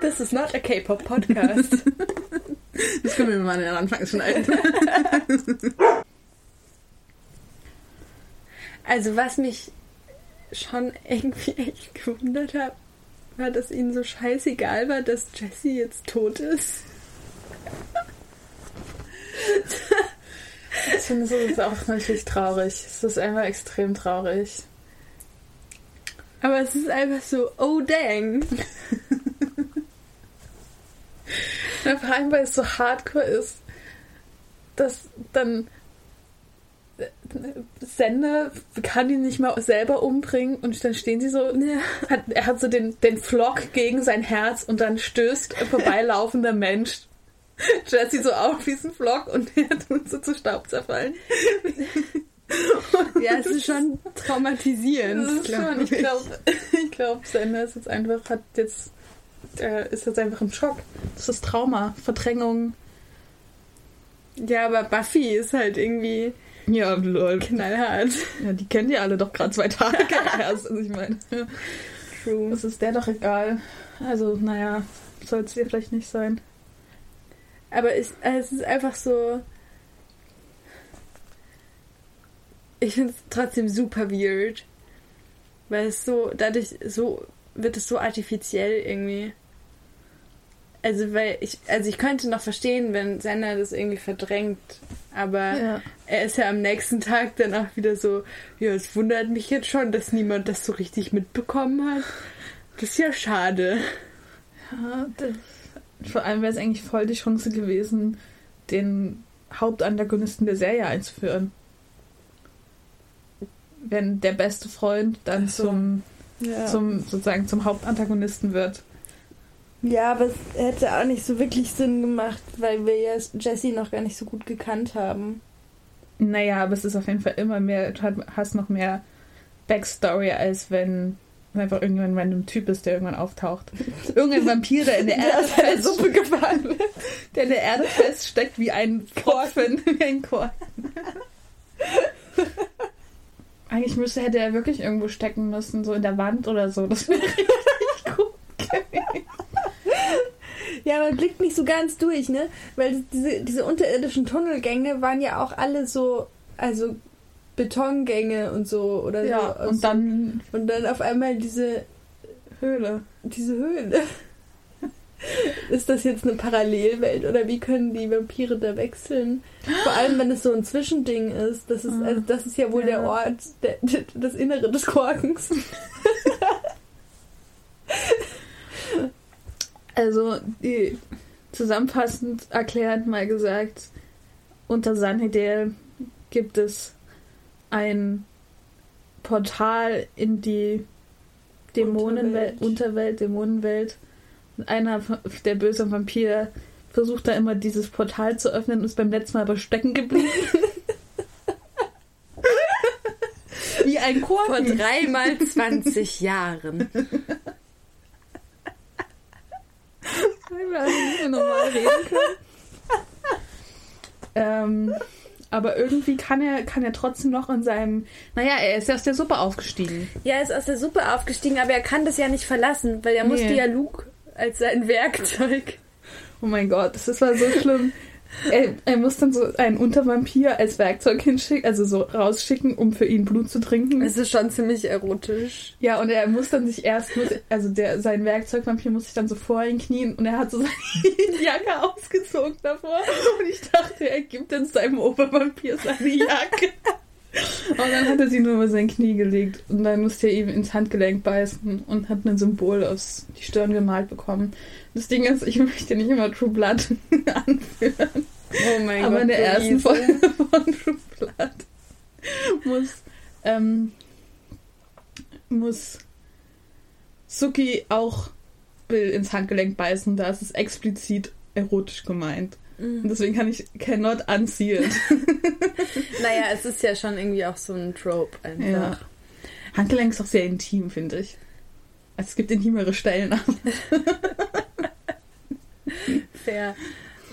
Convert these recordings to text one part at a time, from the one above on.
This is not a K-Pop podcast. Das können wir mal an den Anfang schneiden. Also was mich schon irgendwie echt gewundert hat, war, dass ihnen so scheißegal war, dass Jessie jetzt tot ist. Ich finde, es ist auch natürlich traurig. Es ist einfach extrem traurig. Aber es ist einfach so, oh dang. Vor allem, weil es so hardcore ist, dass dann Sender kann ihn nicht mal selber umbringen und dann stehen sie so, hat, er hat so den, den Flock gegen sein Herz und dann stößt ein vorbeilaufender Mensch Jesse so auf diesen Flock und er tut so zu Staub zerfallen. Ja, es ist schon traumatisierend. Das ist glaub schon, ich glaube, ich glaub, Sender ist jetzt einfach, hat jetzt, er ist jetzt einfach im Schock. Das ist Trauma, Verdrängung. Ja, aber Buffy ist halt irgendwie Ja, lol. knallhart. Ja, die kennen ja alle doch gerade zwei Tage erst. Also ich meine, True. das ist der doch egal. Also, naja, soll es dir vielleicht nicht sein. Aber es, es ist einfach so. Ich finde es trotzdem super weird. Weil es so, dadurch so, wird es so artifiziell irgendwie. Also, weil ich, also ich könnte noch verstehen, wenn Sender das irgendwie verdrängt. Aber Ja. er ist ja am nächsten Tag dann auch wieder so, ja, es wundert mich jetzt schon, dass niemand das so richtig mitbekommen hat. Das ist ja schade. ja das, vor allem wäre es eigentlich voll die Chance gewesen, den Hauptantagonisten der Serie einzuführen. Wenn der beste Freund dann Ach so. zum, Ja. zum, sozusagen zum Hauptantagonisten wird. Ja, aber es hätte auch nicht so wirklich Sinn gemacht, weil wir ja Jessie noch gar nicht so gut gekannt haben. Naja, aber es ist auf jeden Fall immer mehr, du hast noch mehr Backstory, als wenn einfach irgendjemand ein random Typ ist, der irgendwann auftaucht. Irgendein Vampir, der in der Erde aus der fest, Suppe gefallen wird. der in der Erde feststeckt wie ein Korken. wie ein Korken. Eigentlich müsste, hätte er wirklich irgendwo stecken müssen, so in der Wand oder so. Das wäre richtig gut gewesen. Ja, man blickt nicht so ganz durch, ne? Weil diese, diese unterirdischen Tunnelgänge waren ja auch alle so, also Betongänge und so oder Ja, so. und dann und dann auf einmal diese, Höhle. diese Höhle. Ist das jetzt eine Parallelwelt oder wie können die Vampire da wechseln? Vor allem, wenn es so ein Zwischending ist. Das ist, Ah. also das ist ja wohl der Ja. Ort, der, das Innere des Korkens. Also, die, zusammenfassend erklärend mal gesagt, unter Sanhedel gibt es ein Portal in die Dämonenwelt, Unterwelt. Unterwelt, Dämonenwelt. Und einer der böse Vampir versucht da immer dieses Portal zu öffnen und ist beim letzten Mal aber stecken geblieben. Wie ein Vor Korken. dreimal 20 Jahren. Weil wir also nicht mehr normal reden können. ähm, aber irgendwie kann er, kann er trotzdem noch in seinem. Naja, er ist ja aus der Suppe aufgestiegen. Ja, er ist aus der Suppe aufgestiegen, aber er kann das ja nicht verlassen, weil er Nee. musste ja Luke als sein Werkzeug. Oh mein Gott, das war so schlimm. Er, er muss dann so einen Untervampir als Werkzeug hinschicken, also so rausschicken, um für ihn Blut zu trinken. Es ist schon ziemlich erotisch. Ja, und er muss dann sich erst, muss, also der, sein Werkzeugvampir muss sich dann so vor ihn knien und er hat so seine Jacke ausgezogen davor. Und ich dachte, er gibt dann seinem Obervampir seine Jacke. Und dann hat er sie nur über sein Knie gelegt und dann musste er ihm ins Handgelenk beißen und hat ein Symbol aus die Stirn gemalt bekommen. Das Ding ist, ich möchte nicht immer True Blood anführen. Oh mein Aber in der ersten. Folge von True Blood muss, ähm, muss Suki auch Bill ins Handgelenk beißen. Da ist es explizit erotisch gemeint. Und deswegen kann ich cannot unsee it. Naja, es ist ja schon irgendwie auch so ein Trope einfach. Ja. Handgelenk ist auch sehr intim, finde ich. Also es gibt intimere Stellen. Fair.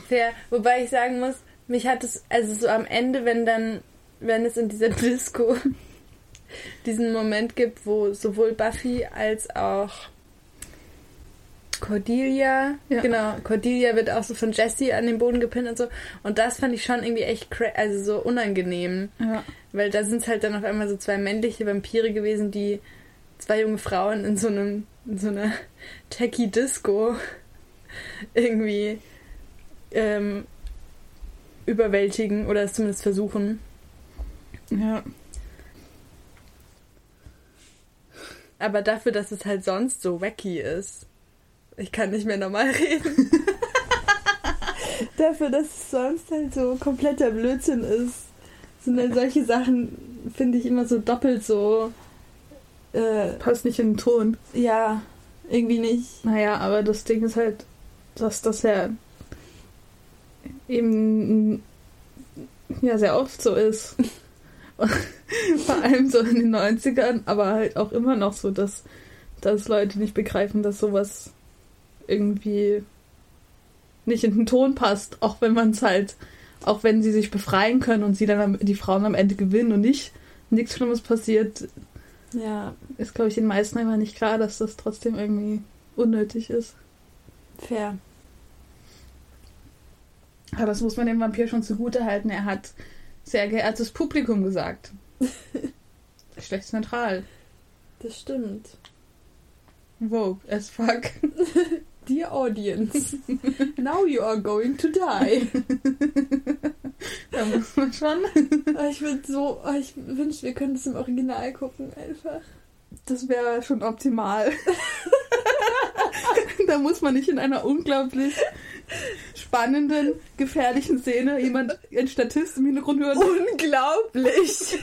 Fair. Wobei ich sagen muss, mich hat es, also so am Ende, wenn dann, wenn es in dieser Disco diesen Moment gibt, wo sowohl Buffy als auch Cordelia, Ja. genau, Cordelia wird auch so von Jessie an den Boden gepinnt und so. Und das fand ich schon irgendwie echt, cra also so unangenehm. Ja. Weil da sind es halt dann auf einmal so zwei männliche Vampire gewesen, die zwei junge Frauen in so einem, in so einer Techie Disco irgendwie ähm, überwältigen oder es zumindest versuchen. ja. Aber dafür, dass es halt sonst so wacky ist. Ich kann nicht mehr normal reden. dafür, dass es sonst halt so kompletter Blödsinn ist, sind dann solche Sachen, finde ich, immer so doppelt so. Äh, Passt nicht in den Ton. ja, irgendwie nicht. Naja, aber das Ding ist halt, dass das ja eben ja sehr oft so ist. Vor allem so in den 90ern, aber halt auch immer noch so, dass, dass Leute nicht begreifen, dass sowas irgendwie nicht in den Ton passt, auch wenn man es halt, auch wenn sie sich befreien können und sie dann am, die Frauen am Ende gewinnen und nicht nichts Schlimmes passiert, Ja, ist glaube ich den meisten immer nicht klar, dass das trotzdem irgendwie unnötig ist. fair. Aber das muss man dem Vampir schon zugute halten. Er hat sehr geehrtes Publikum gesagt. Geschlechtsneutral. Das stimmt. Vogue as fuck. Dear audience, now you are going to die. Da muss man schon. Oh, ich würde so, oh, ich wünschte, wir könnten es im Original gucken, einfach. Das wäre schon optimal. da muss man nicht in einer unglaublich spannenden, gefährlichen Szene jemand, ein Statist im Hintergrund hören. Unglaublich!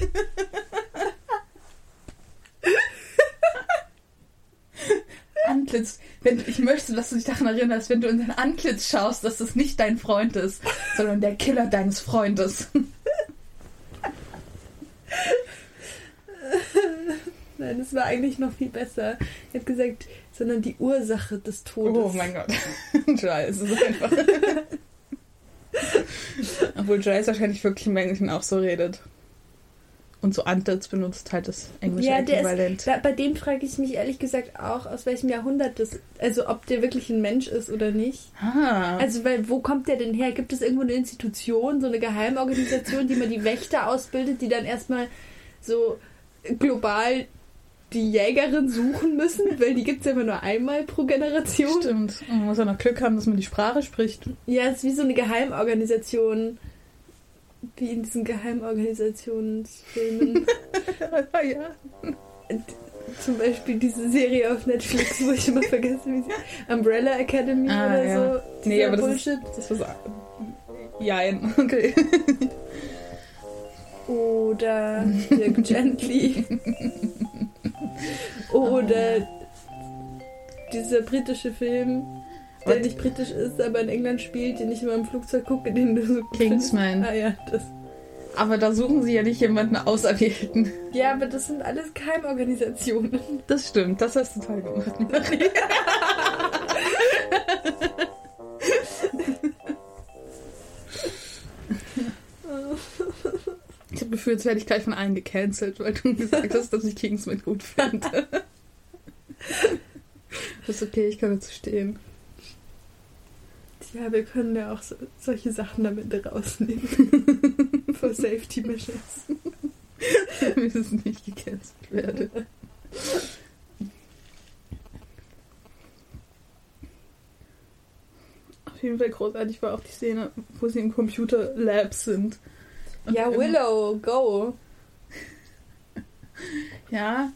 Antlitz. Wenn, ich möchte, dass du dich daran erinnerst, wenn du in dein Antlitz schaust, dass das nicht dein Freund ist, sondern der Killer deines Freundes. Nein, das war eigentlich noch viel besser. Er hat gesagt, sondern die Ursache des Todes. Oh mein Gott. Giles ist einfach. Obwohl Giles wahrscheinlich wirklich im Englischen auch so redet. Und so Antlitz benutzt halt das englische Ja, Äquivalent. ist, da, bei dem frage ich mich ehrlich gesagt auch, aus welchem Jahrhundert das, also ob der wirklich ein Mensch ist oder nicht. ah. Also, weil, wo kommt der denn her? Gibt es irgendwo eine Institution, so eine Geheimorganisation, die mal die Wächter ausbildet, die dann erstmal so global die Jägerin suchen müssen? Weil die gibt es ja immer nur einmal pro Generation. Stimmt. Und man muss ja noch Glück haben, dass man die Sprache spricht. Ja, es ist wie so eine Geheimorganisation. Wie in diesen Geheimorganisationsfilmen. ja. Zum Beispiel diese Serie auf Netflix, wo ich immer vergesse, wie sie. Umbrella Academy Ah, oder ja. so. Nee, aber das Bullshit. ist, das ist. Jein. Okay. Oder Dirk Gently. Oder dieser britische Film, der nicht britisch ist, aber in England spielt, den ich immer im Flugzeug gucke, den du so Kingsman. Ah ja, das. Aber da suchen sie ja nicht jemanden Auserwählten. Ja, aber das sind alles Geheimorganisationen. Das stimmt, das hast du toll gemacht, Marie. Ich habe Gefühl, jetzt werde ich gleich von allen gecancelt, weil du gesagt hast, dass ich Kingsman gut finde. Das ist okay, ich kann dazu stehen. Ja, wir können ja auch so, solche Sachen damit rausnehmen. For safety measures. Damit es nicht gecancelt werde. Auf jeden Fall großartig war auch die Szene, wo sie im Computer Lab sind. Und Ja, Willow, go. Ja,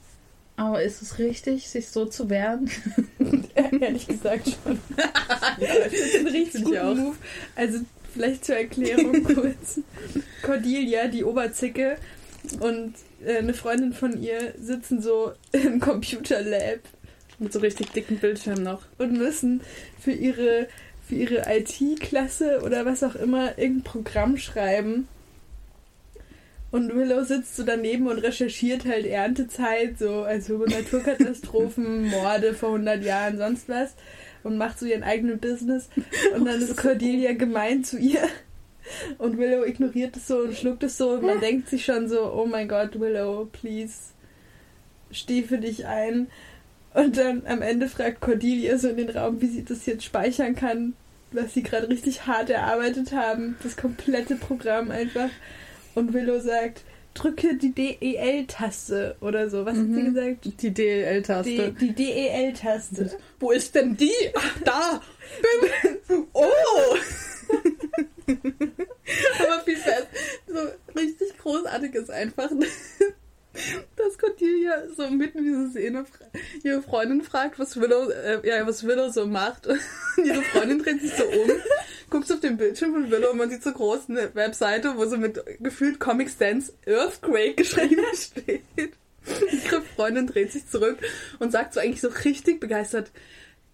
aber ist es richtig, sich so zu wehren? Ehrlich gesagt schon. das ist ein richtig guter Move. Also vielleicht zur Erklärung kurz. Cordelia, die Oberzicke und äh, eine Freundin von ihr sitzen so im Computerlab Mit so richtig dicken Bildschirmen noch. und müssen für ihre für ihre IT-Klasse oder was auch immer irgendein Programm schreiben. Und Willow sitzt so daneben und recherchiert halt Erntezeit, so also Naturkatastrophen, Morde vor 100 Jahren, sonst was. Und macht so ihren eigenen Business. Und dann ist Cordelia gemein zu ihr. Und Willow ignoriert es so und schluckt es so. Und man denkt sich schon so, oh mein Gott, Willow, please, steh für dich ein. Und dann am Ende fragt Cordelia so in den Raum, wie sie das jetzt speichern kann, was sie gerade richtig hart erarbeitet haben. Das komplette Programm einfach. Und Willow sagt, drücke die DEL-Taste oder so. Was mhm. hat sie Mhm. gesagt? Die DEL-Taste. Die, die DEL-Taste. Wo ist denn die? Ach, da! Bim. Oh! Aber viel fest. So richtig großartig ist einfach, dass Cordelia so mitten in dieser Szene ihre Freundin fragt, was Willow, äh, ja, was Willow so macht. Und ihre Freundin dreht sich so um, guckt auf den Bildschirm von Willow und man sieht so groß eine Webseite, wo so mit gefühlt Comic Sans Earthquake geschrieben steht. Ihre Freundin dreht sich zurück und sagt so eigentlich so richtig begeistert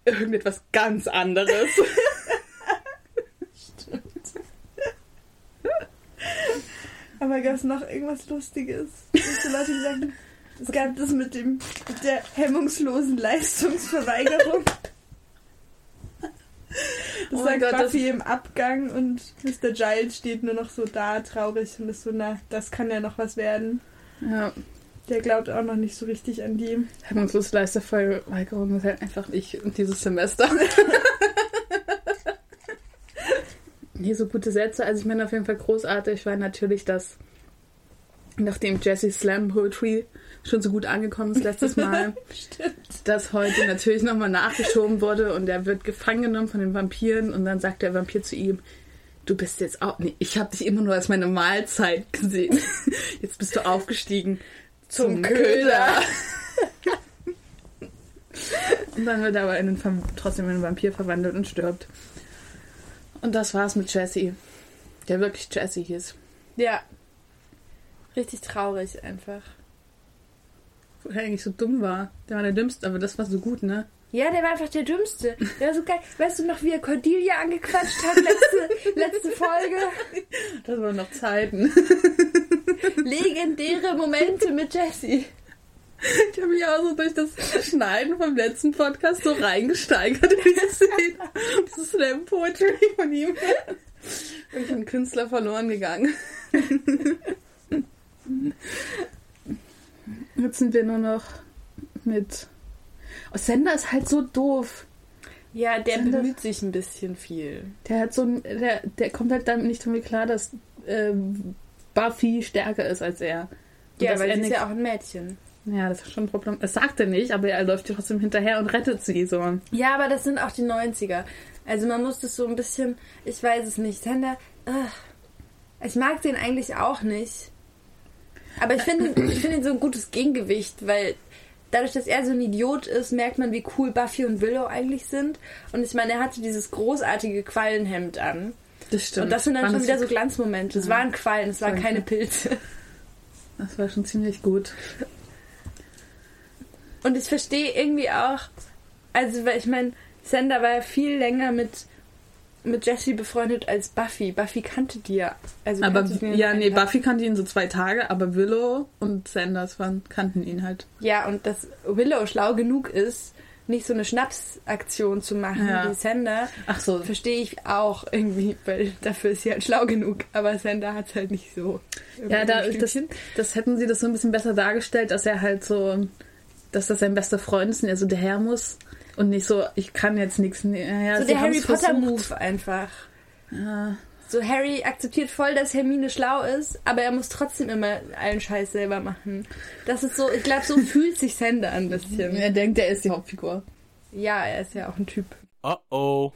irgendetwas ganz anderes. Aber gab es noch irgendwas Lustiges? So Leute gesagt haben, es gab das mit dem mit der hemmungslosen Leistungsverweigerung. Das Oh sagt Gott, das- Buffy im Abgang und Mr. Giles steht nur noch so da, traurig und ist so, na, das kann ja noch was werden. Ja, Der glaubt auch noch nicht so richtig an die. hemmungslos Leisterverweigerung ist halt einfach ich dieses Semester. nee, so gute Sätze. Also ich meine auf jeden Fall großartig war natürlich, dass nachdem Jesse Slam Poetry schon so gut angekommen ist letztes Mal, dass heute natürlich nochmal nachgeschoben wurde und er wird gefangen genommen von den Vampiren und dann sagt der Vampir zu ihm, du bist jetzt auch, nee, ich habe dich immer nur als meine Mahlzeit gesehen. Jetzt bist du aufgestiegen zum, Köder. und dann wird er aber in den, trotzdem in einen Vampir verwandelt und stirbt. Und das war's mit Jesse. Der wirklich Jesse hieß. Ja. Richtig traurig einfach. Wo er eigentlich so dumm war. Der war der Dümmste, aber das war so gut, ne? Ja, der war einfach der Dümmste. Der war so geil. Weißt du noch, wie er Cordelia angequatscht hat letzte, letzte Folge? Das waren noch Zeiten. Legendäre Momente mit Jessie. Ich habe mich auch so durch das Schneiden vom letzten Podcast so reingesteigert in diese Szene. Diese Slam Poetry von ihm. Bin ich ein Künstler verloren gegangen. Jetzt sind wir nur noch mit. Oh, Sender ist halt so doof. Ja, der das- bemüht sich ein bisschen viel. Der hat so ein, der, der kommt halt damit nicht damit klar, dass ähm, Buffy stärker ist als er. Und Ja, weil er sie ist ja auch ein Mädchen. Ja, das ist schon ein Problem. Das sagt er nicht, aber er läuft trotzdem hinterher und rettet sie so. Ja, aber das sind auch die 90er. Also man muss das so ein bisschen, ich weiß es nicht. Sander, ugh. ich mag den eigentlich auch nicht. Aber ich finde ich finde ihn so ein gutes Gegengewicht, weil dadurch, dass er so ein Idiot ist, merkt man, wie cool Buffy und Willow eigentlich sind. Und ich meine, er hatte dieses großartige Quallenhemd an. Das stimmt. Und das sind dann Waren schon wieder so- Glanzmomente. Es Ja. waren Quallen, es waren keine Pilze. Das war schon ziemlich gut. Und ich verstehe irgendwie auch, also weil ich meine, Sander war ja viel länger mit, mit Jessie befreundet als Buffy. Buffy kannte die ja. Also Aber ja, nee. Buffy kannte ihn so zwei Tage, aber Willow und Sanders waren, kannten ihn halt. Ja, und dass Willow schlau genug ist, nicht so eine Schnapsaktion zu machen Ja. wie Sander, Ach so. verstehe ich auch irgendwie, weil dafür ist sie halt schlau genug. Aber Sander hat es halt nicht so. Ja, da, das, das hätten sie das so ein bisschen besser dargestellt, dass er halt so, dass das sein bester Freund ist und er so der Herr muss und nicht so, ich kann jetzt nichts. Ja, ja, so der Harry haben's Potter versucht. Move einfach. Ja, So Harry akzeptiert voll, dass Hermine schlau ist, aber er muss trotzdem immer allen Scheiß selber machen. Das ist so, ich glaube, so fühlt sich Sander ein bisschen. er denkt, er ist die Hauptfigur. Ja, er ist ja auch ein Typ. Uh-oh.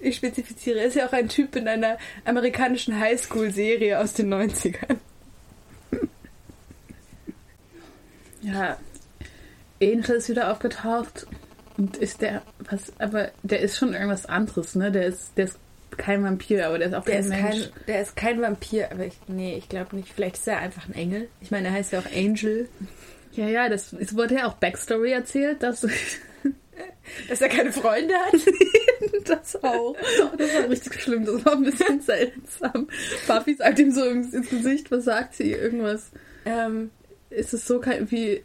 Ich spezifiziere, er ist ja auch ein Typ in einer amerikanischen Highschool-Serie aus den 90ern. Ja, Angel ist wieder aufgetaucht und ist der, was, aber der ist schon irgendwas anderes, ne? Der ist, der ist kein Vampir, aber der ist auch Der kein ist, Mensch. kein, der ist kein Vampir, aber ich, nee, ich glaube nicht. Vielleicht ist er einfach ein Engel. Ich meine, er heißt ja auch Angel. Ja, ja, das, es wurde ja auch Backstory erzählt, dass Dass er keine Freunde hat? das auch. Das war richtig schlimm, das war ein bisschen seltsam. Buffy sagt ihm so ins, ins Gesicht, was sagt sie? Irgendwas. Ähm, Ist es so kein, wie,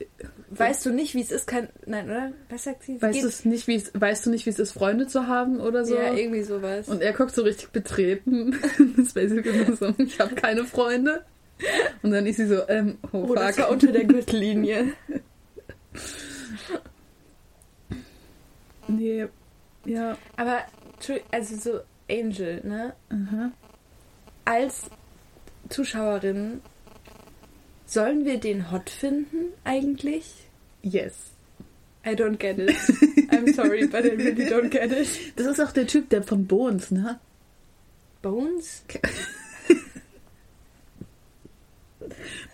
weißt du nicht, wie es ist, kein. Nein, oder? Was sagt sie? weißt es nicht, wie es, weißt du nicht, wie es ist, Freunde zu haben oder so? Ja, irgendwie sowas. Und er guckt so richtig betreten. Das ist basically so, ich habe keine Freunde. Und dann ist sie so, ähm, oh, oh, das war unter der Gürtellinie. nee, ja. Aber, also so Angel, ne? Aha. Als Zuschauerin, sollen wir den hot finden eigentlich? Yes. I don't get it. I'm sorry, but I really don't get it. Das ist auch der Typ, der von Bones, ne? Bones?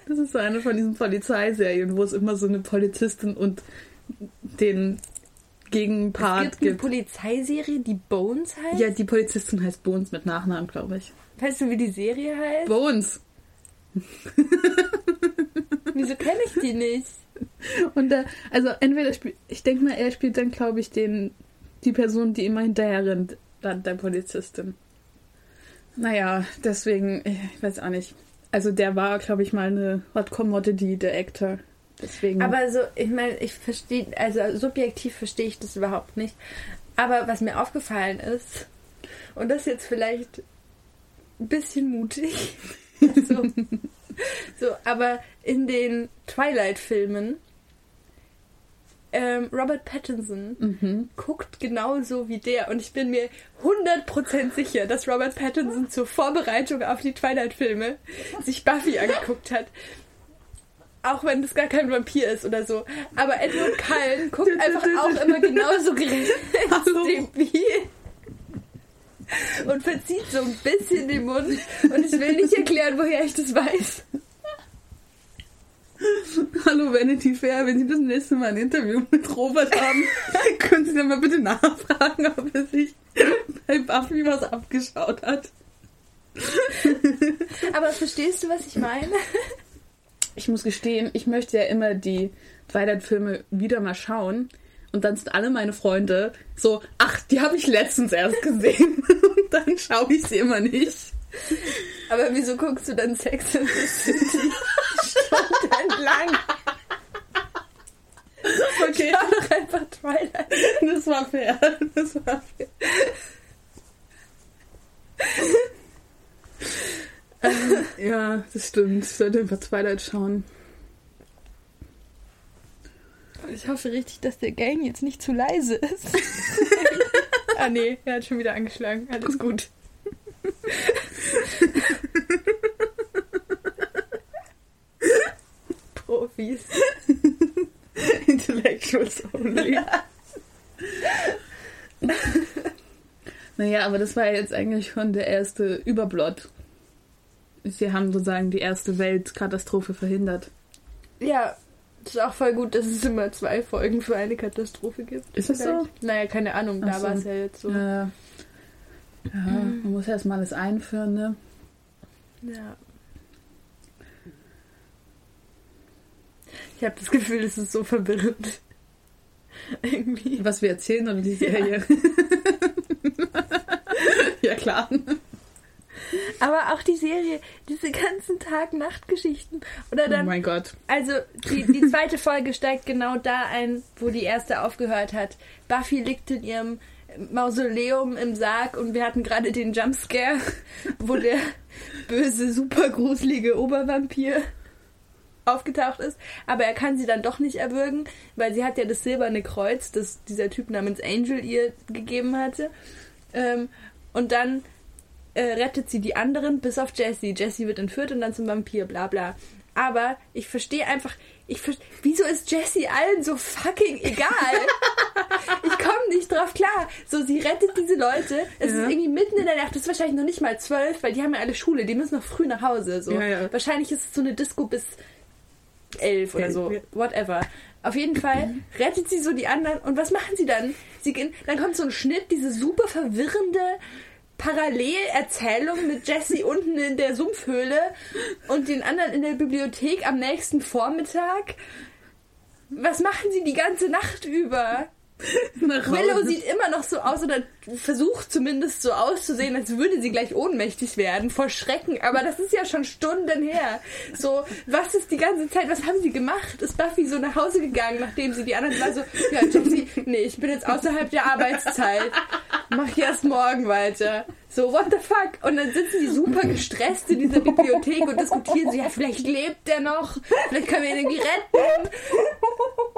Das ist so eine von diesen Polizeiserien, wo es immer so eine Polizistin und den Es Gegenpart gibt eine gibt. Polizeiserie, die Bones heißt? Ja, die Polizistin heißt Bones mit Nachnamen, glaube ich. Weißt du, wie die Serie heißt? Bones. Wieso kenne ich die nicht? Und da, also entweder spielt, ich denke mal, er spielt dann, glaube ich, den, die Person, die immer hinterher rennt, dann der Polizistin. Naja, deswegen, ich weiß auch nicht. Also der war, glaube ich, mal eine Hot Commodity, der Actor. Deswegen. Aber so, ich meine, ich verstehe, also subjektiv verstehe ich das überhaupt nicht. Aber was mir aufgefallen ist, und das jetzt vielleicht ein bisschen mutig, so, so aber in den Twilight-Filmen, ähm, Robert Pattinson mhm. guckt genauso wie der. Und ich bin mir 100% sicher, dass Robert Pattinson zur Vorbereitung auf die Twilight-Filme sich Buffy angeguckt hat. Auch wenn das gar kein Vampir ist oder so. Aber Edward Cullen guckt einfach auch immer genauso Hallo. wie und verzieht so ein bisschen den Mund. Und ich will nicht erklären, woher ich das weiß. Hallo Vanity Fair, wenn Sie das nächste Mal ein Interview mit Robert haben, können Sie dann mal bitte nachfragen, ob er sich bei Buffy was abgeschaut hat. Aber verstehst du, was ich meine? Ich muss gestehen, ich möchte ja immer die Twilight-Filme wieder mal schauen. Und dann sind alle meine Freunde so, ach, die habe ich letztens erst gesehen. Und dann schaue ich sie immer nicht. Aber wieso guckst du dann Sex in the City stundenlang? Okay, Schau doch einfach Twilight. das war fair. Das war fair. Ähm, ja, das stimmt. Ich sollte einfach Twilight schauen. Ich hoffe richtig, dass der Gang jetzt nicht zu leise ist. ah nee, er hat schon wieder angeschlagen. Alles gut. Profis. Intellectuals only. naja, aber das war jetzt eigentlich schon der erste Überblot. Sie haben sozusagen die erste Weltkatastrophe verhindert. Ja, ist auch voll gut, dass es immer zwei Folgen für eine Katastrophe gibt. Ist das so? Naja, keine Ahnung, da so. war es ja jetzt so. Ja, ja man muss erst mal alles einführen, ne? Ja. Ich habe das Gefühl, es ist so verwirrend. Irgendwie. Was wir erzählen oder die Serie. Ja, klar. Aber auch die Serie, diese ganzen Tag-Nacht-Geschichten. Oder Oh dann, mein Gott. also die, die zweite Folge steigt genau da ein, wo die erste aufgehört hat. Buffy liegt in ihrem Mausoleum im Sarg und wir hatten gerade den Jumpscare, wo der böse, super gruselige Obervampir aufgetaucht ist. Aber er kann sie dann doch nicht erwürgen, weil sie hat ja das silberne Kreuz, das dieser Typ namens Angel ihr gegeben hatte. Ähm, und dann äh, rettet sie die anderen, bis auf Jessie. Jessie wird entführt und dann zum Vampir, bla bla. Aber ich verstehe einfach, ich ver wieso ist Jessie allen so fucking egal? ich komme nicht drauf klar. So, sie rettet diese Leute. Es Ja. ist irgendwie mitten in der Nacht. Das ist wahrscheinlich noch nicht mal zwölf, weil die haben ja alle Schule. Die müssen noch früh nach Hause. So. Ja, ja. Wahrscheinlich ist es so eine Disco bis elf oder so. Whatever. Auf jeden Fall rettet sie so die anderen. Und was machen sie dann? Sie gehen, dann kommt so ein Schnitt, diese super verwirrende Parallelerzählung mit Jessie unten in der Sumpfhöhle und den anderen in der Bibliothek am nächsten Vormittag. Was machen sie die ganze Nacht über? Willow sieht immer noch so aus oder versucht zumindest so auszusehen, als würde sie gleich ohnmächtig werden vor Schrecken. Aber das ist ja schon Stunden her. So, was ist die ganze Zeit, was haben sie gemacht? Ist Buffy so nach Hause gegangen, nachdem sie die anderen war so, ja, Jessie, nee, ich bin jetzt außerhalb der Arbeitszeit. Mach ich erst morgen weiter. So, what the fuck? Und dann sitzen die super gestresst in dieser Bibliothek und diskutieren so, ja, vielleicht lebt der noch, vielleicht können wir ihn irgendwie retten.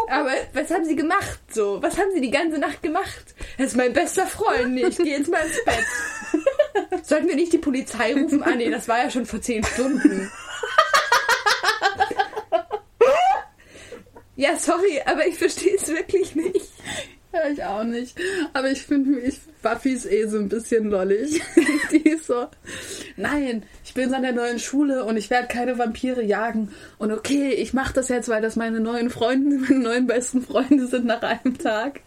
Aber was haben sie gemacht so? Was haben sie die ganze Nacht gemacht? Er ist mein bester Freund. Ich gehe jetzt mal ins Bett. Sollten wir nicht die Polizei rufen? Ah, nee, das war ja schon vor zehn Stunden. Ja, sorry, aber ich verstehe es wirklich nicht. Ja, ich auch nicht. Aber ich finde ich Buffy ist eh so ein bisschen lollig. Die ist so, nein, ich bin so an der neuen Schule und ich werde keine Vampire jagen. Und okay, ich mache das jetzt, weil das meine neuen Freunde, meine neuen besten Freunde sind nach einem Tag.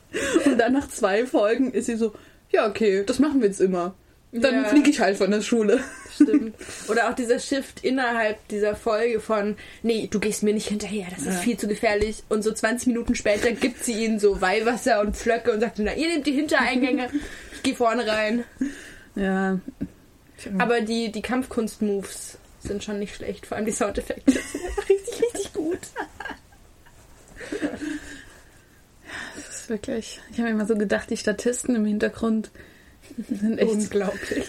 Und dann nach zwei Folgen ist sie so, ja, okay, das machen wir jetzt immer. Dann Ja. fliege ich halt von der Schule. Stimmt. Oder auch dieser Shift innerhalb dieser Folge von, nee, du gehst mir nicht hinterher, das ist Ja. viel zu gefährlich. Und so 20 Minuten später gibt sie ihnen so Weihwasser und Pflöcke und sagt, na, ihr nehmt die Hintereingänge, ich gehe vorne rein. Ja. Aber die, die Kampfkunst-Moves sind schon nicht schlecht, vor allem die Soundeffekte sind richtig, richtig gut. Das ist wirklich. Ich habe mir immer so gedacht, die Statisten im Hintergrund sind echt Unglaublich.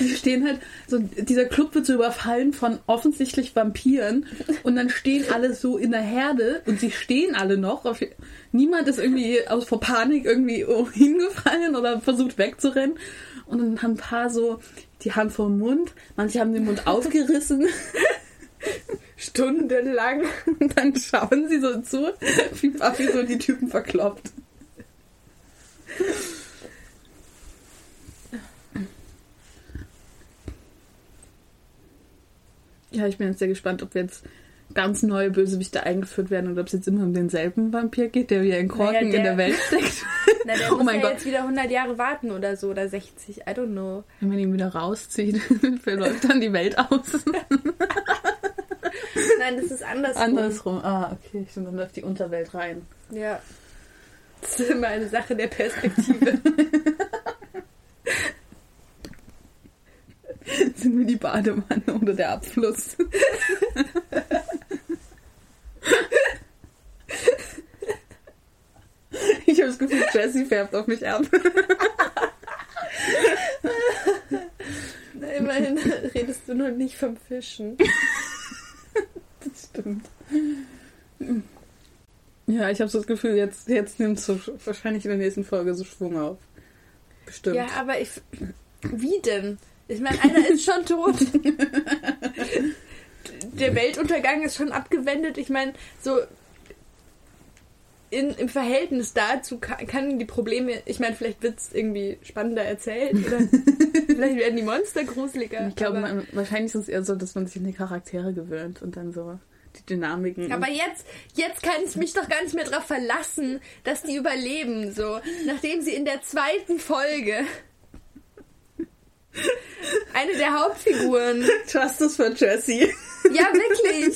Die stehen halt, so dieser Club wird so überfallen von offensichtlich Vampiren und dann stehen alle so in der Herde und sie stehen alle noch. Auf, niemand ist irgendwie aus vor Panik irgendwie hingefallen oder versucht wegzurennen. Und dann haben ein paar so die Hand vor Mund, manche haben den Mund aufgerissen Stundenlang. und dann schauen sie so zu, wie Buffy so die Typen verkloppt. Ja, ich bin jetzt sehr gespannt, ob jetzt ganz neue Bösewichte eingeführt werden oder ob es jetzt immer um denselben Vampir geht, der wie ein Korken Naja, der- in der Welt steckt. Na, der Oh muss mein ja Gott. jetzt wieder 100 Jahre warten oder so, oder 60, I don't know. Wenn man ihn wieder rauszieht, verläuft dann die Welt aus. Nein, das ist andersrum. Andersrum. Ah, okay, stimmt, dann läuft die Unterwelt rein. Ja. Das ist immer eine Sache der Perspektive. Sind wir die Badewanne oder der Abfluss? Ich habe das Gefühl, Jessie färbt auf mich ab. Immerhin redest du noch nicht vom Fischen. Das stimmt. Ja, ich habe so das Gefühl, jetzt, jetzt nimmt es so wahrscheinlich in der nächsten Folge so Schwung auf. Bestimmt. Ja, aber ich. Wie denn? Ich meine, einer ist schon tot. Der Weltuntergang ist schon abgewendet. Ich meine, so. In, Im Verhältnis dazu kann, kann die Probleme, ich meine, vielleicht wird es irgendwie spannender erzählt oder vielleicht werden die Monster gruseliger. ich glaube, man, wahrscheinlich ist es eher so, dass man sich an die Charaktere gewöhnt und dann so die Dynamiken. aber jetzt, jetzt kann ich mich doch gar nicht mehr darauf verlassen, dass die überleben. So, nachdem sie in der zweiten Folge eine der Hauptfiguren Justice for Jessie. Ja, wirklich.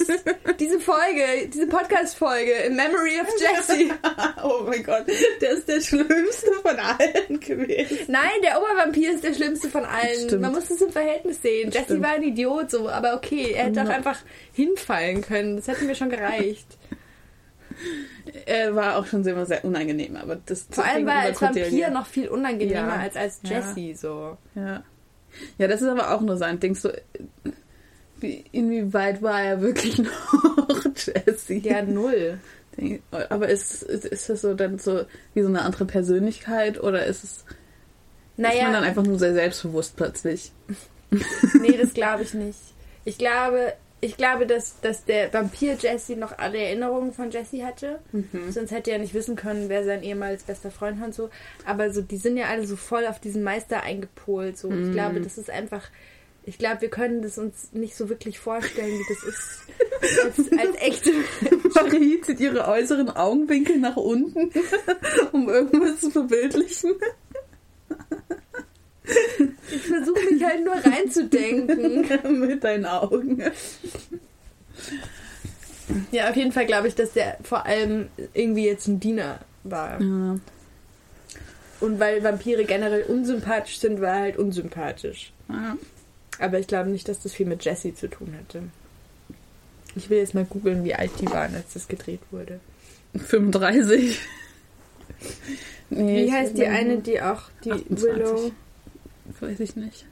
Diese Folge, diese Podcast-Folge, In Memory of Jessie. oh mein Gott, der ist der schlimmste von allen gewesen. Nein, der Obervampir ist der schlimmste von allen. Stimmt. Man muss das im Verhältnis sehen. Jessie Stimmt. war ein Idiot, so, aber okay, er hätte auch Ja. einfach hinfallen können. Das hätte mir schon gereicht. Er war auch schon sehr, sehr unangenehm, aber das Vor allem war als Vampir ja. noch viel unangenehmer Ja. als als Ja. Jessie, so. Ja. Ja, das ist aber auch nur sein Ding. So, wie, inwieweit war er wirklich noch Jessie? Ja, null. Aber ist, ist, ist das so dann so wie so eine andere Persönlichkeit oder ist es ist man dann Naja, einfach nur sehr selbstbewusst plötzlich? nee, das glaube ich nicht. Ich glaube, ich glaube, dass, dass der Vampir Jessie noch alle Erinnerungen von Jessie hatte. Mhm. Sonst hätte er nicht wissen können, wer sein ehemals bester Freund war und so. Aber so, die sind ja alle so voll auf diesen Meister eingepolt. So. Ich Mhm. glaube, das ist einfach. Ich glaube, wir können das uns nicht so wirklich vorstellen, wie das ist. Als, als echte. Marie zieht ihre äußeren Augenwinkel nach unten, um irgendwas zu verbildlichen. Ich versuche mich halt nur reinzudenken. Mit deinen Augen. Ja, auf jeden Fall glaube ich, dass der vor allem irgendwie jetzt ein Diener war. Ja. Und weil Vampire generell unsympathisch sind, war er halt unsympathisch. ja. Aber ich glaube nicht, dass das viel mit Jesse zu tun hatte. Ich will jetzt mal googeln, wie alt die waren, als das gedreht wurde. 35. Nee, Wie heißt die eine, die auch die 28. Willow, Weiß ich nicht.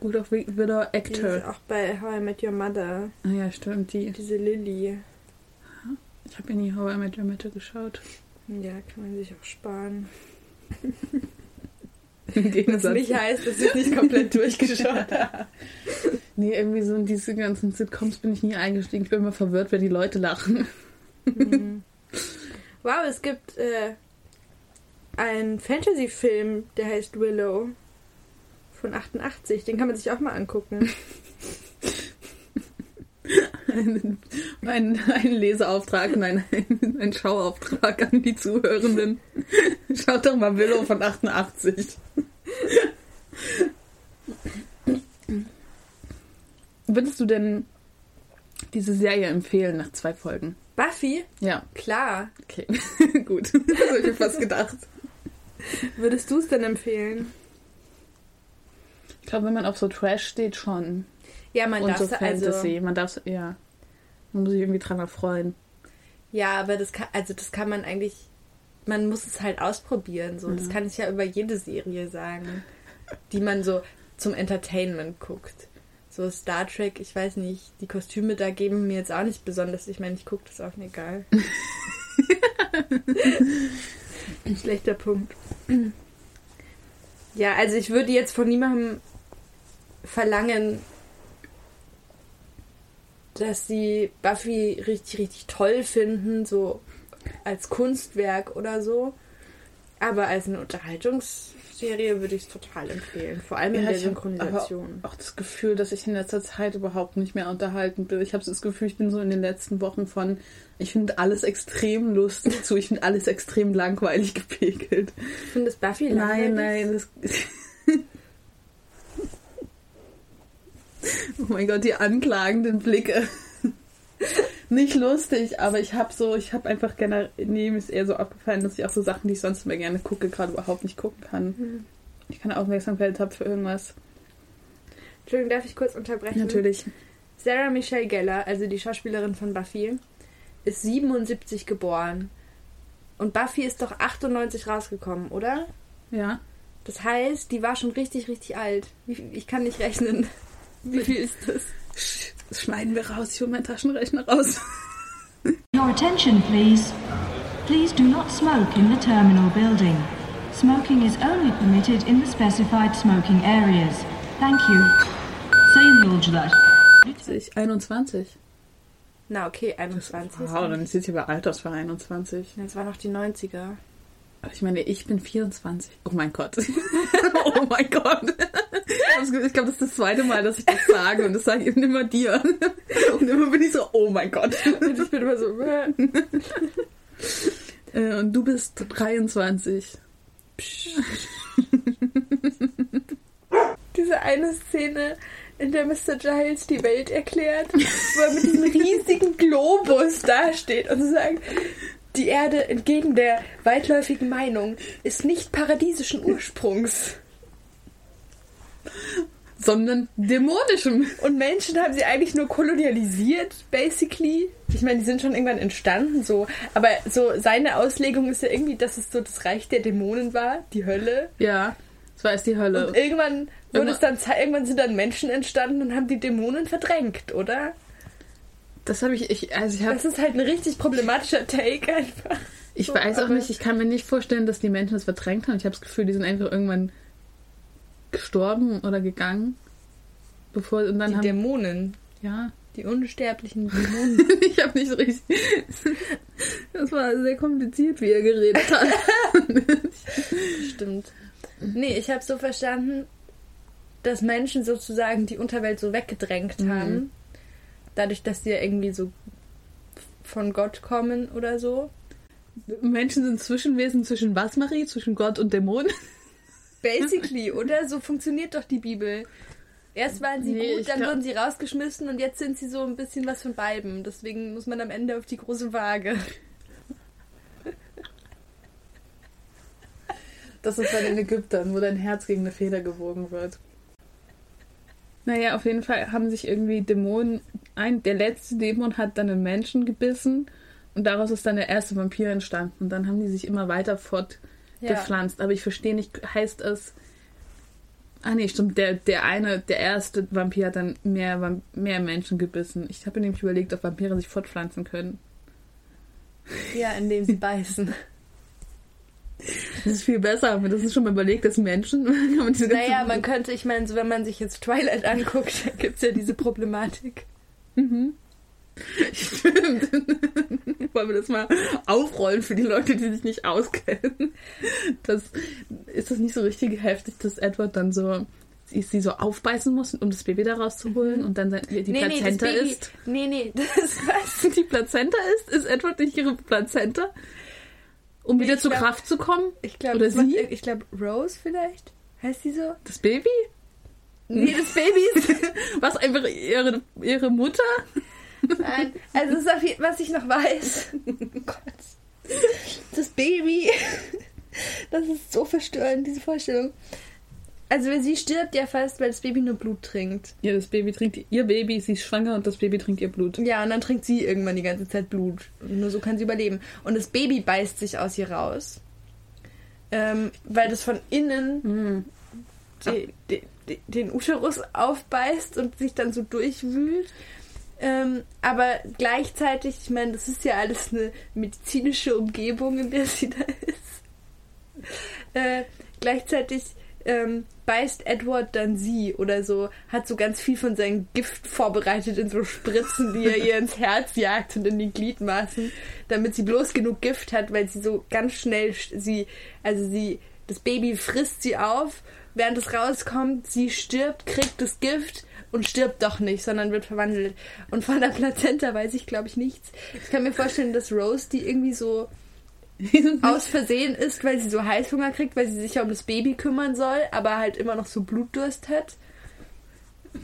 Gut auf Widow die ist Actor. auch bei How I Met Your Mother, Ah ja, stimmt, die. diese Lilly. Ich habe ja nie How I Met Your Mother geschaut. Ja, kann man sich auch sparen. Was nicht heißt, dass ich nicht komplett durchgeschaut habe. Nee, irgendwie so in diese ganzen Sitcoms bin ich nie eingestiegen. Ich bin immer verwirrt, wenn die Leute lachen. Mhm. Wow, es gibt äh, einen Fantasy-Film, der heißt Willow von 88. Den kann man sich auch mal angucken. Ein, ein, ein Leseauftrag, nein, ein, ein Schauauftrag an die Zuhörenden. Schaut doch mal Willow von 88. Würdest du denn diese Serie empfehlen nach zwei Folgen? Buffy? Ja, Klar. okay. Gut. Das habe ich mir fast gedacht. Würdest du es denn empfehlen? Ich glaube, wenn man auf so Trash steht, schon. Ja, man Und darf so also. Fantasy. Man darf ja. Man muss sich irgendwie dran erfreuen. Ja, aber das kann, also das kann man eigentlich. Man muss es halt ausprobieren. So. Das Mhm. kann ich ja über jede Serie sagen, die man so zum Entertainment guckt. So Star Trek, ich weiß nicht, die Kostüme da geben mir jetzt auch nicht besonders. Ich meine, ich gucke das auch nicht egal. Ein schlechter Punkt. Ja, also ich würde jetzt von niemandem verlangen, dass sie Buffy richtig, richtig toll finden, so als Kunstwerk oder so. Aber als eine Unterhaltungsserie würde ich es total empfehlen. Vor allem in Ja, der ich Synchronisation. Auch das Gefühl, dass ich in letzter Zeit überhaupt nicht mehr unterhalten bin. Ich habe das Gefühl, ich bin so in den letzten Wochen von, ich finde alles extrem lustig zu, ich finde alles extrem langweilig gepegelt. Findest Buffy Nein, langweilig? nein, das. oh mein Gott, die anklagenden Blicke. Nicht lustig, aber ich habe so, ich habe einfach gerne, nee, mir ist eher so aufgefallen, dass ich auch so Sachen, die ich sonst immer gerne gucke, gerade überhaupt nicht gucken kann. Hm. Ich keine Aufmerksamkeit habe für irgendwas. Entschuldigung, darf ich kurz unterbrechen? Natürlich. Sarah Michelle Gellar, also die Schauspielerin von Buffy, ist 77 geboren. Und Buffy ist doch 98 rausgekommen, oder? Ja. Das heißt, die war schon richtig, richtig alt. Ich kann nicht rechnen. Wie viel ist das? Sch- Das schneiden wir raus. Ich hole meinen Taschenrechner raus. Your attention, please. Please do not smoke in the terminal building. Smoking is only permitted in the specified smoking areas. Thank you. Sayın yolcular. 21. Na, okay, 21. Wow, dann ist jetzt hier bei Alters für 21. Das waren noch die 90er. Ich meine, ich bin 24. Oh mein Gott. oh mein Gott. Ich glaube, das ist das zweite Mal, dass ich das sage und das sage ich immer dir. Und immer bin ich so, oh mein Gott. Und ich bin immer so. äh. Und du bist 23. Diese eine Szene, in der Mr. Giles die Welt erklärt, wo er mit diesem riesigen Globus dasteht und sagt, die Erde entgegen der weitläufigen Meinung ist nicht paradiesischen Ursprungs. Sondern dämonischem. Und Menschen haben sie eigentlich nur kolonialisiert, basically. Ich meine, die sind schon irgendwann entstanden, so. Aber so seine Auslegung ist ja irgendwie, dass es so das Reich der Dämonen war, die Hölle. Ja, das war jetzt die Hölle. Und irgendwann wurde es dann, irgendwann sind dann Menschen entstanden und haben die Dämonen verdrängt, oder? Das habe ich, ich, also ich habe Das ist halt ein richtig problematischer Take einfach. Ich So, weiß auch nicht, ich kann mir nicht vorstellen, dass die Menschen das verdrängt haben. Ich habe das Gefühl, die sind einfach irgendwann gestorben oder gegangen. Bevor und dann Die haben Dämonen. ja, Die unsterblichen Dämonen. ich habe nicht so richtig Das war sehr kompliziert, wie er geredet hat. Stimmt. Nee, ich habe so verstanden, dass Menschen sozusagen die Unterwelt so weggedrängt Mhm. haben. Dadurch, dass sie ja irgendwie so von Gott kommen oder so. Menschen sind Zwischenwesen zwischen was, Marie? Zwischen Gott und Dämon? Basically, oder? So funktioniert doch die Bibel. Erst waren sie Nee, gut, dann glaub- wurden sie rausgeschmissen und jetzt sind sie so ein bisschen was von beiden. Deswegen muss man am Ende auf die große Waage. Das ist bei den Ägyptern, wo dein Herz gegen eine Feder gewogen wird. Naja, auf jeden Fall haben sich irgendwie Dämonen. Ein, der letzte Dämon hat dann einen Menschen gebissen und daraus ist dann der erste Vampir entstanden. Und dann haben die sich immer weiter fortgepflanzt. Aber ich verstehe nicht, heißt es. Ah nee, stimmt, der, der eine, der erste Vampir hat dann mehr, mehr Menschen gebissen. Ich habe nämlich überlegt, ob Vampire sich fortpflanzen können. Ja, indem sie beißen. Das ist viel besser, aber das ist schon mal überlegt, dass Menschen. Naja, man könnte, ich meine, so wenn man sich jetzt Twilight anguckt, gibt es ja diese Problematik. Mhm. Stimmt. Wollen wir das mal aufrollen für die Leute, die sich nicht auskennen? Das, ist das nicht so richtig heftig, dass Edward dann so sie, sie so aufbeißen muss, um das Baby da rauszuholen und dann die nee, nee, Plazenta Baby, ist? Nee, nee, das was? Die Plazenta ist? Ist Edward nicht ihre Plazenta? Um wieder Ich zur glaub- Kraft zu kommen? Ich glaube, Oder sie? ich glaube Rose vielleicht. Heißt die so? Das Baby? Nee, das Baby ist. Was einfach ihre, ihre Mutter? Nein, also das ist auf jeden, was ich noch weiß. Oh Gott. Das Baby. Das ist so verstörend, diese Vorstellung. Also sie stirbt ja fast, weil das Baby nur Blut trinkt. Ja, das Baby trinkt ihr Baby, sie ist schwanger und das Baby trinkt ihr Blut. Ja, und dann trinkt sie irgendwann die ganze Zeit Blut. Und nur so kann sie überleben. Und das Baby beißt sich aus ihr raus. Ähm, weil das von innen Mhm. die, die, die, den Uterus aufbeißt und sich dann so durchwühlt. Ähm, aber gleichzeitig, ich meine, das ist ja alles eine medizinische Umgebung, in der sie da ist. Äh, gleichzeitig ähm, beißt Edward dann sie oder so, hat so ganz viel von seinem Gift vorbereitet in so Spritzen, die er ihr ins Herz jagt und in die Gliedmaßen, damit sie bloß genug Gift hat, weil sie so ganz schnell sch- sie, also sie, das Baby frisst sie auf, während es rauskommt, sie stirbt, kriegt das Gift und stirbt doch nicht, sondern wird verwandelt. Und von der Plazenta weiß ich, glaube ich, nichts. Ich kann mir vorstellen, dass Rose die irgendwie so aus Versehen ist, weil sie so Heißhunger kriegt, weil sie sich ja um das Baby kümmern soll, aber halt immer noch so Blutdurst hat.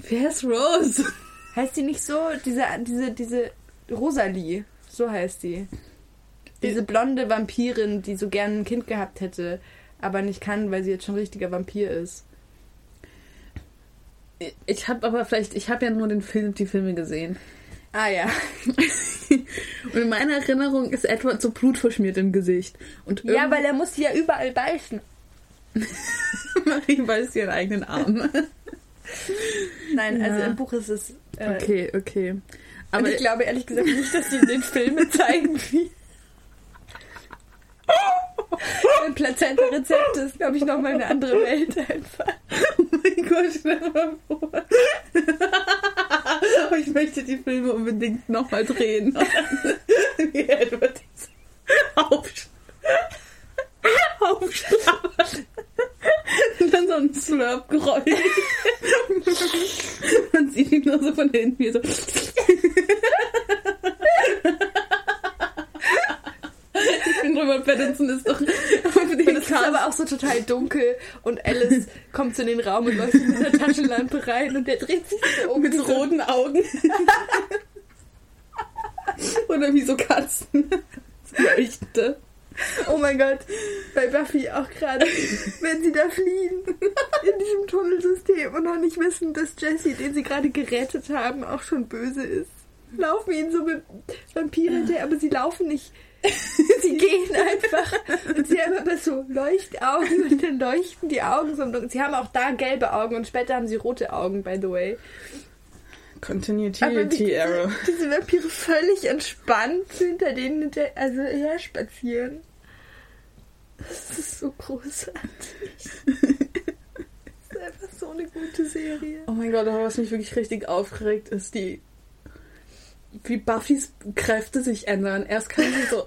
Wer ist Rose? Heißt die nicht so? Diese, diese, diese Rosalie, so heißt die. Diese blonde Vampirin, die so gern ein Kind gehabt hätte, aber nicht kann, weil sie jetzt schon ein richtiger Vampir ist. Ich habe aber vielleicht, ich habe ja nur den Film, die Filme gesehen. Ah ja. Und in meiner Erinnerung ist Edward so blutverschmiert im Gesicht. Und Ja, weil er muss ja überall beißen. Marie beißt ihren eigenen Arm. Nein, also Ja. im Buch ist es. Äh, Okay, okay. Aber ich glaube ehrlich gesagt nicht, dass sie in den Filmen zeigen, wie. Ein Plazenta-Rezept ist, glaube ich, nochmal eine andere Welt einfach. Gott, stell dir mal vor. Ich möchte die Filme unbedingt nochmal drehen. Wie Edward diese Aufsch aufschlabbert. Und dann so ein Slurp-Geräusch. Man sieht ihn nur so von hinten wie so. Ich finde, Robert Pattinson ist doch es ist aber auch so total dunkel und Alice kommt in den Raum und läuft mit einer Taschenlampe rein und der dreht sich so um. mit so- roten Augen. Oder wie so Katzen. Leuchte. Oh mein Gott, bei Buffy auch gerade, wenn sie da fliehen in diesem Tunnelsystem und noch nicht wissen, dass Jesse, den sie gerade gerettet haben, auch schon böse ist. Laufen ihnen so mit Vampire hinterher, aber sie laufen nicht. Sie gehen einfach und sie haben aber so Leuchtaugen und dann leuchten die Augen so. Dunkeln. Sie haben auch da gelbe Augen und später haben sie rote Augen, by the way. Continuity diese, Error. diese Vampire völlig entspannt hinter denen hinter, also her spazieren. Das ist so großartig. Das ist einfach so eine gute Serie. Oh mein Gott, aber was mich wirklich richtig aufgeregt ist, die wie Buffys Kräfte sich ändern. Erst kann sie so,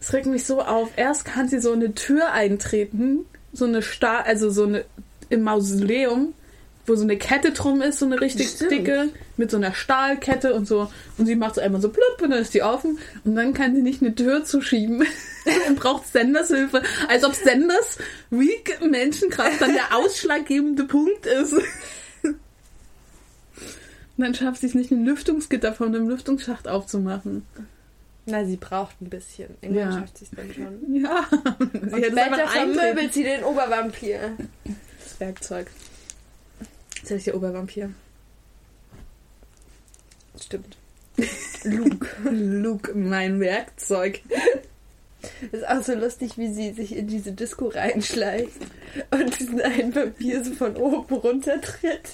es regt mich so auf. Erst kann sie so eine Tür eintreten, so eine Stahl, also so eine im Mausoleum, wo so eine Kette drum ist, so eine richtig Stimmt. dicke, mit so einer Stahlkette und so. Und sie macht so einmal so plupp und dann ist die offen. Und dann kann sie nicht eine Tür zuschieben und braucht Senders Hilfe. Als ob Senders weak Menschenkraft dann der ausschlaggebende Punkt ist. Dann schafft sie es nicht, ein Lüftungsgitter von einem Lüftungsschacht aufzumachen. Na, sie braucht ein bisschen. Irgendwann Ja. schafft sie es dann schon. Ja. Sie Und später vermöbelt sie den Obervampir. Das Werkzeug. Habe ich der Obervampir. Stimmt. Luke. Luke, mein Werkzeug. Ist auch so lustig, wie sie sich in diese Disco reinschleicht und diesen einen Vampir so von oben runtertritt.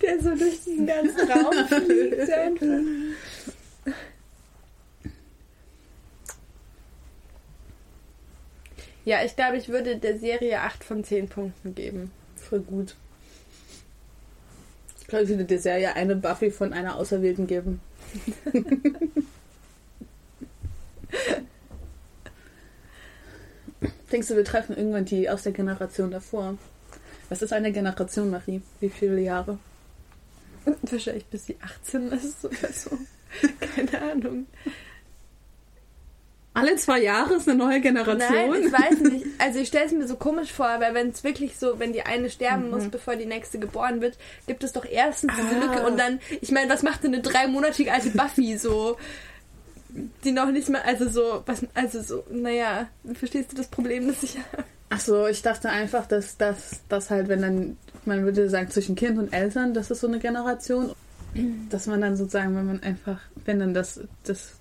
Der so durch diesen ganzen Raum fliegt einfach. Ja, ich glaube, ich würde der Serie 8 von 10 Punkten geben. Voll gut. Ich glaube, ich würde der Serie eine Buffy von einer Auserwählten geben. Denkst du, wir treffen irgendwann die aus der Generation davor? Was ist eine Generation, Marie? Wie viele Jahre? Wahrscheinlich bis sie 18 ist oder so. Keine Ahnung. Alle zwei Jahre ist eine neue Generation? Nein, ich weiß nicht. Also ich stelle es mir so komisch vor, weil wenn es wirklich so, wenn die eine sterben Mhm. muss, bevor die nächste geboren wird, gibt es doch erstens diese Ah. Lücke und dann, ich meine, was macht denn eine dreimonatige alte Buffy so? Die noch nicht mal, also so, was, also so, naja, verstehst du das Problem, das ich habe? Ach so, ich dachte einfach, dass das dass halt, wenn dann, man würde sagen, zwischen Kind und Eltern, das ist so eine Generation, dass man dann sozusagen, wenn man einfach, wenn dann das, das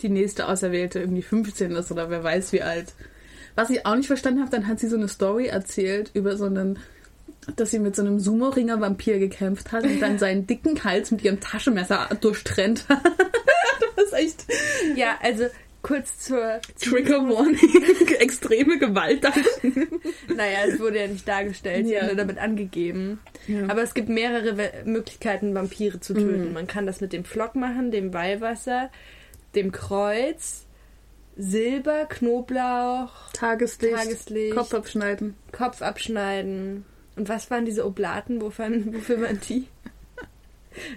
die nächste Auserwählte irgendwie 15 ist oder wer weiß wie alt. Was ich auch nicht verstanden habe, dann hat sie so eine Story erzählt über so einen, dass sie mit so einem Sumo-Ringer-Vampir gekämpft hat und dann seinen dicken Hals mit ihrem Taschenmesser durchtrennt hat. das ist echt Ja, also kurz zur Trigger Warning, extreme Gewalt. Naja, es wurde ja nicht dargestellt, Ja. wurde damit angegeben. Ja. Aber es gibt mehrere We Möglichkeiten, Vampire zu töten. Mhm. Man kann das mit dem Flock machen, dem Weihwasser, dem Kreuz, Silber, Knoblauch, Tageslicht, Tageslicht, Kopf abschneiden. Kopf abschneiden. Und was waren diese Oblaten? Wofür, wofür waren die?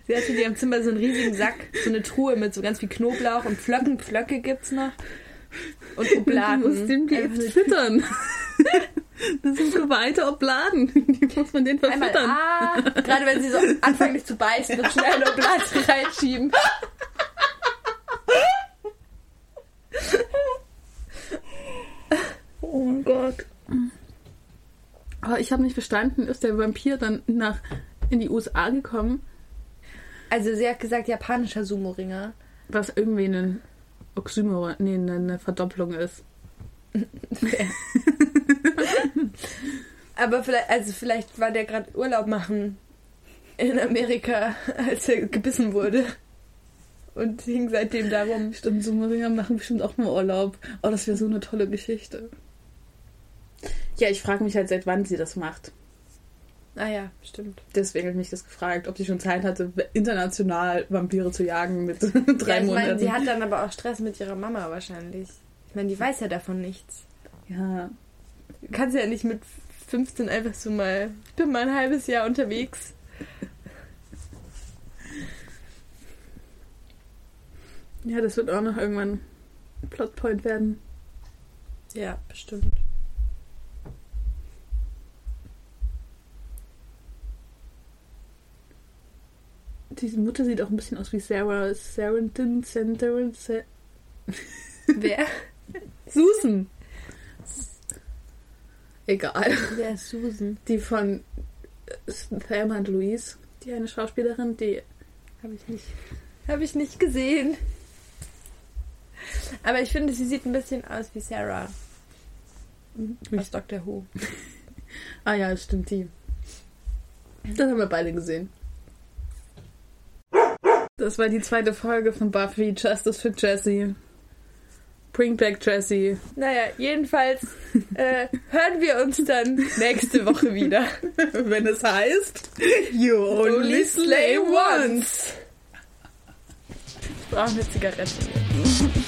Sie hatte in ihrem Zimmer so einen riesigen Sack, so eine Truhe mit so ganz viel Knoblauch und Pflöcken. Pflöcke gibt's noch. Und Obladen. Du musst dem die Einfach jetzt füttern. Das sind geweihte Obladen. Die muss man den Einmal verfüttern. A, gerade wenn sie so anfangen nicht zu beißen, noch schnell eine Oblate reinschieben. Oh mein Gott. Aber ich habe nicht verstanden, ist der Vampir dann nach in die USA gekommen, Also sie hat gesagt, japanischer Sumo-Ringer. was irgendwie ein Oxymoron, nee, eine- Verdopplung ist. Aber vielleicht, also vielleicht war der gerade Urlaub machen in Amerika, als er gebissen wurde. Und hing seitdem darum. Stimmt, Summeringer machen bestimmt auch mal Urlaub. Oh, das wäre so eine tolle Geschichte. Ja, ich frage mich halt, seit wann sie das macht. Ah ja, stimmt. Deswegen habe ich mich das gefragt, ob sie schon Zeit hatte, international Vampire zu jagen mit drei ja, ich meine, Monaten. sie hat dann aber auch Stress mit ihrer Mama wahrscheinlich. Ich meine, die weiß ja davon nichts. ja, Du kannst ja nicht mit 15 einfach so mal, ich bin mal ein halbes Jahr unterwegs. ja, das wird auch noch irgendwann ein Plotpoint werden. Ja, bestimmt. Die Mutter sieht auch ein bisschen aus wie Sarah Sarandon, Sarandon, Sa Wer? Susan. Egal. Wer ist Susan? Die von Thelma und Louise, die eine Schauspielerin, die Habe ich nicht. Habe ich nicht gesehen. Aber ich finde, sie sieht ein bisschen aus wie Sarah aus Doctor Who. Ah ja, das stimmt die. Das haben wir beide gesehen. Das war die zweite Folge von Buffy Justice für Jessie. Bring back Jessie. Naja, jedenfalls äh, hören wir uns dann nächste Woche wieder. Wenn es heißt You only slay once. Ich brauche eine Zigarette.